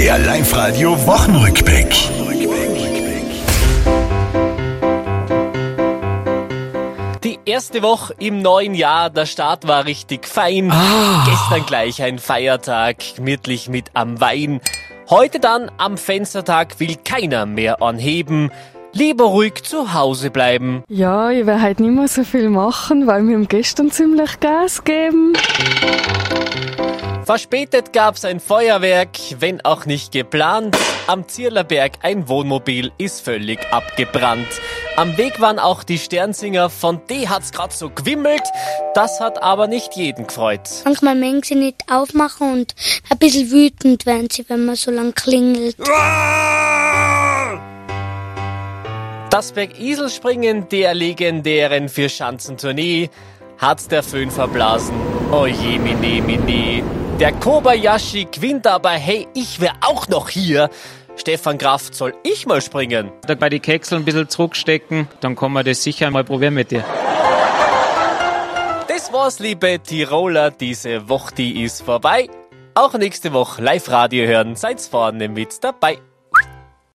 Der Live-Radio Wochenrückblick. Die erste Woche im neuen Jahr, der Start war richtig fein. Gestern gleich ein Feiertag, gemütlich mit am Wein. Heute dann am Fenstertag will keiner mehr anheben. Lieber ruhig zu Hause bleiben. Ja, ich werde heute nicht mehr so viel machen, weil wir haben gestern ziemlich Gas geben. Verspätet gab's ein Feuerwerk, wenn auch nicht geplant. Am Zierlerberg ein Wohnmobil ist völlig abgebrannt. Am Weg waren auch die Sternsinger, von D hat's grad so gewimmelt. Das hat aber nicht jeden gefreut. Manchmal mögen sie nicht aufmachen und ein bisschen wütend werden sie, wenn man so lang klingelt. Das Bergiselspringen der legendären Vierschanzentournee hat's der Föhn verblasen. Oje, mine, mine. Der Kobayashi gewinnt aber, hey, ich wär auch noch hier. Stefan Kraft, soll ich mal springen? Da bei die Keksel ein bisschen zurückstecken, dann kann man das sicher mal probieren mit dir. Das war's, liebe Tiroler, diese Woche, die ist vorbei. Auch nächste Woche Live-Radio hören, seid vorne mit dabei.